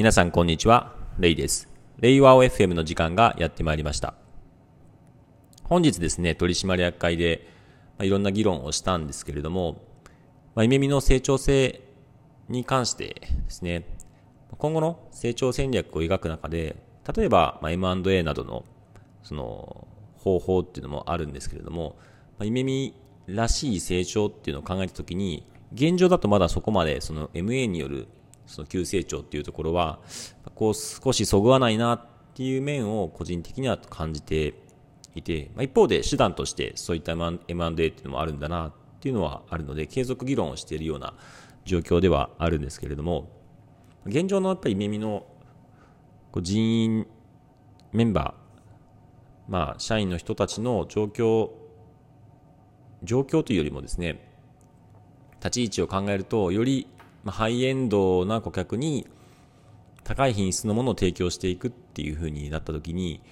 皆さんこんにちは、レイです。レイワオ FM の時間がやってまいりました。本日ですね、取締役会で、まあ、いろんな議論をしたんですけれども、まあ、イメミの成長性に関してですね、今後の成長戦略を描く中で、例えば、まあ、M&A などの、その、方法っていうのもあるんですけれども、まあ、イメミらしい成長っていうのを考えたときに、現状だとまだそこまでその MA によるその急成長っていうところは、こう少しそぐわないなっていう面を個人的には感じていて、まあ、一方で手段としてそういった M&A っていうのもあるんだなっていうのはあるので、継続議論をしているような状況ではあるんですけれども、現状のやっぱり耳の人員メンバー、まあ、社員の人たちの状況、状況というよりもですね、立ち位置を考えると、よりまあハイエンドな顧客に高い品質のものを提供していくっていうふうになった時に、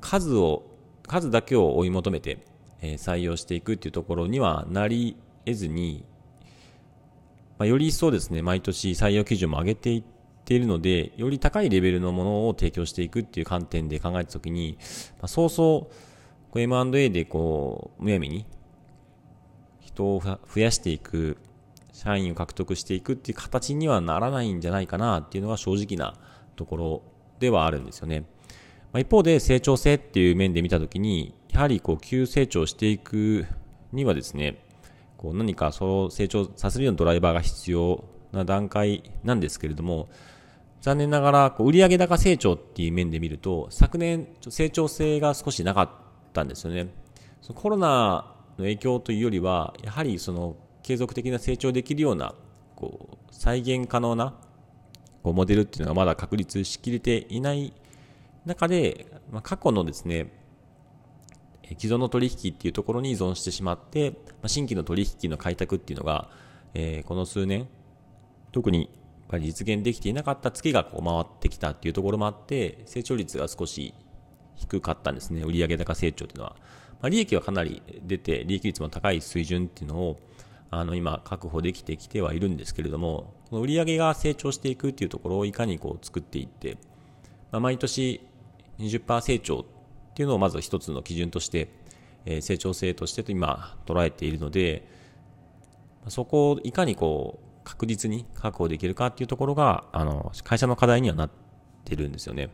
数を、数だけを追い求めて、え採用していくっていうところにはなり得ずに、まあ、より一層ですね、毎年採用基準も上げていっているので、より高いレベルのものを提供していくっていう観点で考えたときに、まあ、そうそう、M&A でこう、むやみに人を増やしていく、社員を獲得していくっていう形にはならないんじゃないかなっていうのが正直なところではあるんですよね。まあ、一方で成長性っていう面で見たときに、やはりこう急成長していくにはですね、こう何かその成長させるようなドライバーが必要な段階なんですけれども、残念ながら、こう売上高成長っていう面で見ると、昨年、成長性が少しなかったんですよね。コロナの影響というよりは、やはりその継続的な成長できるような、こう、再現可能な、こう、モデルっていうのがまだ確立しきれていない中で、まあ、過去のですね、既存の取引っていうところに依存してしまって、ま新規の取引の開拓っていうのが、えー、この数年、特に実現できていなかった月がこう回ってきたっていうところもあって、成長率が少し低かったんですね。売上高成長っていうのは。まあ、利益はかなり出て、利益率も高い水準っていうのを、あの、今確保できてきてはいるんですけれども、この売上が成長していくっていうところをいかにこう作っていって、まあ、毎年20%成長っていうのをまず一つの基準として、え成長性として今捉えているので、そこをいかにこう確実に確保できるかっていうところが、あの、会社の課題にはなってるんですよね。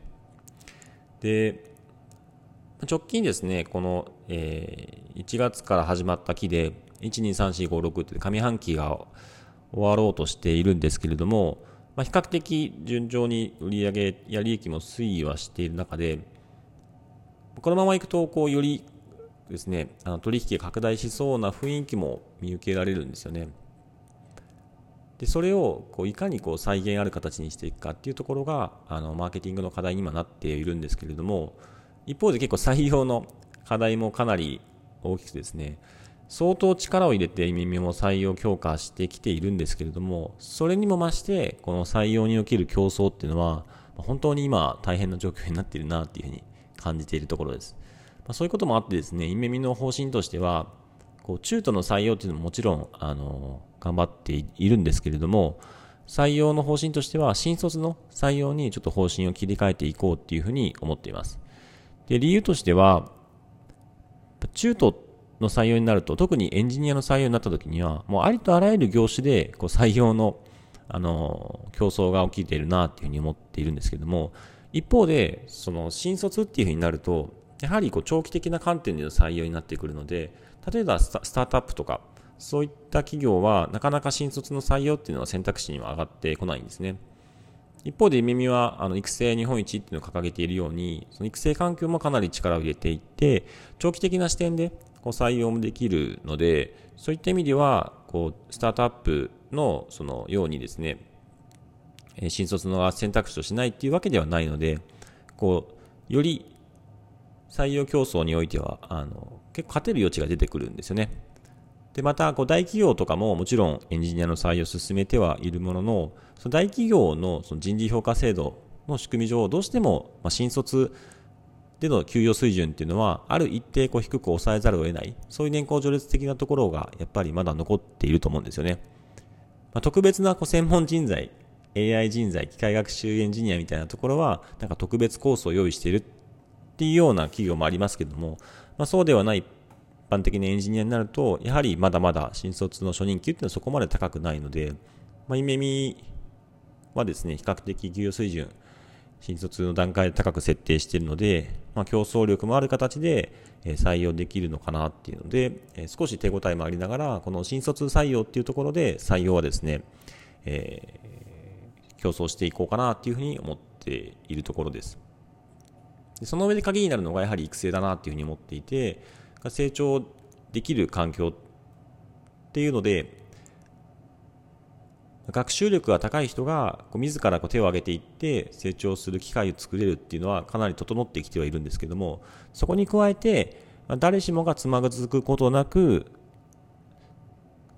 で、直近ですね、この、えー、1月から始まった期で、1、2、3、4、5、6って上半期が終わろうとしているんですけれども、まあ、比較的順調に売上や利益も推移はしている中で、このままいくと、こう、よりですね、あの取引が拡大しそうな雰囲気も見受けられるんですよね。で、それをこういかにこう再現ある形にしていくかっていうところが、あの、マーケティングの課題に今なっているんですけれども、一方で結構採用の課題もかなり大きくですね、相当力を入れて耳も採用強化してきているんですけれども、それにも増して、この採用における競争っていうのは、本当に今大変な状況になっているなっていうふうに感じているところです。ま、そういうこともあってですね、イメミの方針としては、こう中途の採用っていうのももちろん、あの、頑張っているんですけれども、採用の方針としては、新卒の採用にちょっと方針を切り替えていこうっていうふうに思っています。で、理由としては、中途の採用になると、特にエンジニアの採用になった時には、もうありとあらゆる業種で、こう採用の、あの、競争が起きているなっていうふうに思っているんですけども、一方で、その新卒っていうふうになると、やはりこう長期的な観点での採用になってくるので、例えばスタートアップとか、そういった企業はなかなか新卒の採用っていうのは選択肢には上がってこないんですね。一方で、耳はあの育成日本一っていうのを掲げているように、その育成環境もかなり力を入れていって、長期的な視点でこう採用もできるので、そういった意味では、こう、スタートアップのそのようにですね、新卒の選択肢としないっていうわけではないので、こう、より採用競争においては、あの、結構勝てる余地が出てくるんですよね。で、また、こう、大企業とかももちろんエンジニアの採用を進めてはいるものの、その大企業のその人事評価制度の仕組み上、どうしても、ま、新卒での給与水準っていうのは、ある一定こう低く抑えざるを得ない、そういう年功序列的なところが、やっぱりまだ残っていると思うんですよね。まあ、特別なこう専門人材 AI 人材、機械学習エンジニアみたいなところは、なんか特別コースを用意しているっていうような企業もありますけども、まあ、そうではない般的なエンジニアになると、やはりまだまだ新卒の初任給っていうのはそこまで高くないので、まあ、イメミはですね、比較的給与水準、新卒の段階で高く設定しているので、まあ、競争力もある形で採用できるのかなっていうので、少し手応えもありながら、この新卒採用っていうところで採用はですね、えー、競争していこうかなっていうふうに思っているところです。でその上で鍵になるのがやはり育成だなっていうふうに思っていて、が成長できる環境っていうので、学習力が高い人がこう自らこう手を挙げていって成長する機会を作れるっていうのはかなり整ってきてはいるんですけどもそこに加えて誰しもがつまずくことなく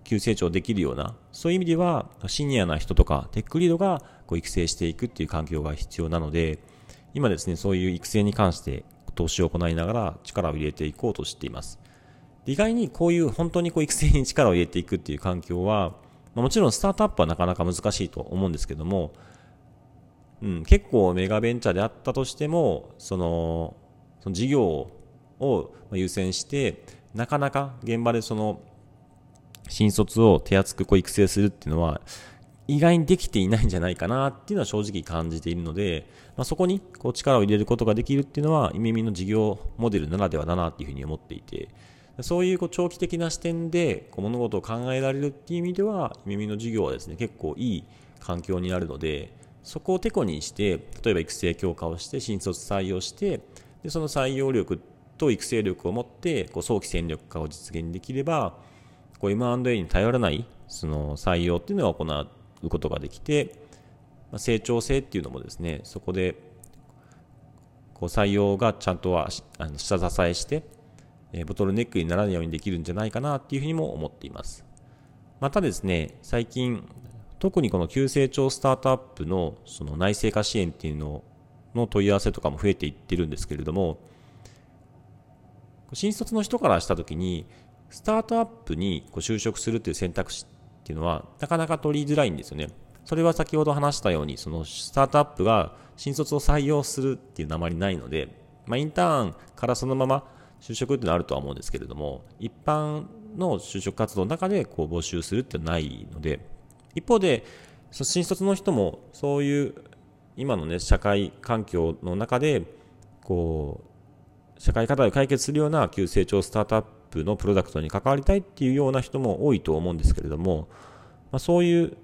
急成長できるようなそういう意味ではシニアな人とかテックリードがこう育成していくっていう環境が必要なので今ですねそういう育成に関して投資を行いながら力を入れていこうとしています。意外にこういう本当にこう育成に力を入れていくっていう環境はもちろんスタートアップはなかなか難しいと思うんですけども、うん、結構メガベンチャーであったとしても、その、その事業を優先して、なかなか現場でその、新卒を手厚くこう育成するっていうのは、意外にできていないんじゃないかなっていうのは正直感じているので、まあ、そこにこう力を入れることができるっていうのは、イメミの事業モデルならではだなっていうふうに思っていて、そういうこう長期的な視点でこう物事を考えられるっていう意味では、耳の授業はですね、結構いい環境になるので、そこをてこにして、例えば育成強化をして、新卒採用して、でその採用力と育成力を持って、こう早期戦力化を実現できれば、こう M&A に頼らないその採用っていうのを行うことができて、ま、成長性っていうのもですね、そこでこう採用がちゃんとはあの下支えして、えボトルネックにならないようにできるんじゃないかなっていうふうにも思っています。またですね、最近、特にこの急成長スタートアップのその内製化支援っていうのの問い合わせとかも増えていってるんですけれども、新卒の人からしたときに、スタートアップにこう就職するっていう選択肢っていうのは、なかなか取りづらいんですよね。それは先ほど話したように、そのスタートアップが新卒を採用するっていうのはあまりないので、まあ、インターンからそのまま就職ってのはあるとは思うんですけれども、一般の就職活動の中でこう募集するってないので、一方で、新卒の人もそういう今のね、社会環境の中で、こう、社会課題を解決するような急成長スタートアッププのプロダクトに関わりたいっていうような人も多いと思うんですけれども、まあ、そういう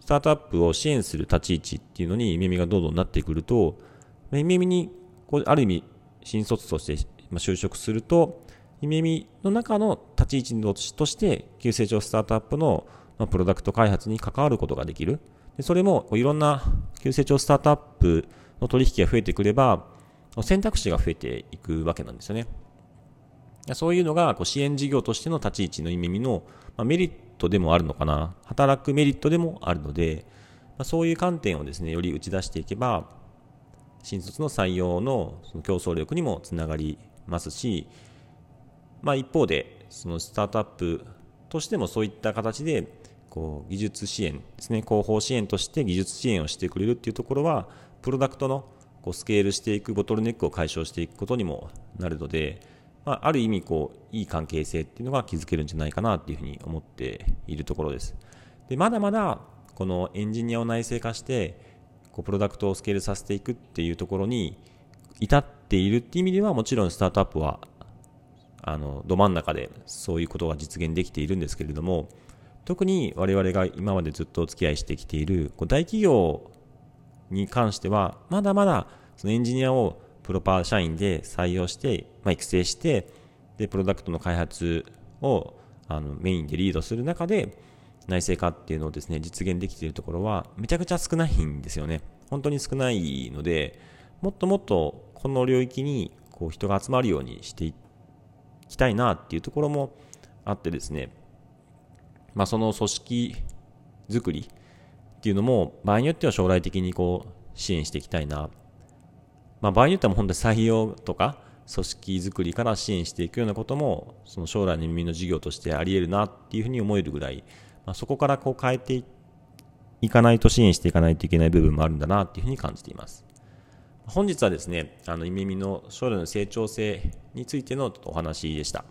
スタートアップを支援する立ち位置っていうのに耳がどんどんなってくると、耳にこうある意味新卒として就職すると、イメミの中の立ち位置として、急成長スタートアップのプロダクト開発に関わることができる。でそれもいろんな急成長スタートアップの取引が増えてくれば、選択肢が増えていくわけなんですよね。そういうのがこう支援事業としての立ち位置の意味の、まメリットでもあるのかな。働くメリットでもあるので、まそういう観点をですね、より打ち出していけば、新卒の採用のその競争力にもつながりますし、まあ、一方でそのスタートアップとしてもそういった形でこう技術支援ですね広報支援として技術支援をしてくれるっていうところはプロダクトのこうスケールしていくボトルネックを解消していくことにもなるので、まあ、ある意味こういい関係性っていうのが築けるんじゃないかなっていうふうに思っているところです。でまだまだこのエンジニアを内製化してこうプロダクトをスケールさせていくっていうところに至っているっていう意味ではもちろんスタートアップはあのど真ん中でそういうことが実現できているんですけれども特に我々が今までずっとお付き合いしてきている大企業に関してはまだまだそのエンジニアをプロパー社員で採用して、まあ、育成してでプロダクトの開発をあのメインでリードする中で内製化っていうのをですね実現できているところはめちゃくちゃ少ないんですよね。本当に少ないのでもっともっとこの領域にこう人が集まるようにしていきたいなっていうところもあってですね、まあ、その組織作りっていうのも場合によっては将来的にこう支援していきたいな、まあ、場合によっては本当に採用とか組織づくりから支援していくようなこともその将来の耳の事業としてあり得るなっていうふうに思えるぐらい、まあ、そこからこう変えていかないと支援していかないといけない部分もあるんだなっていうふうに感じています。本日はですね、あの、イメミの将来の成長性についてのお話でした。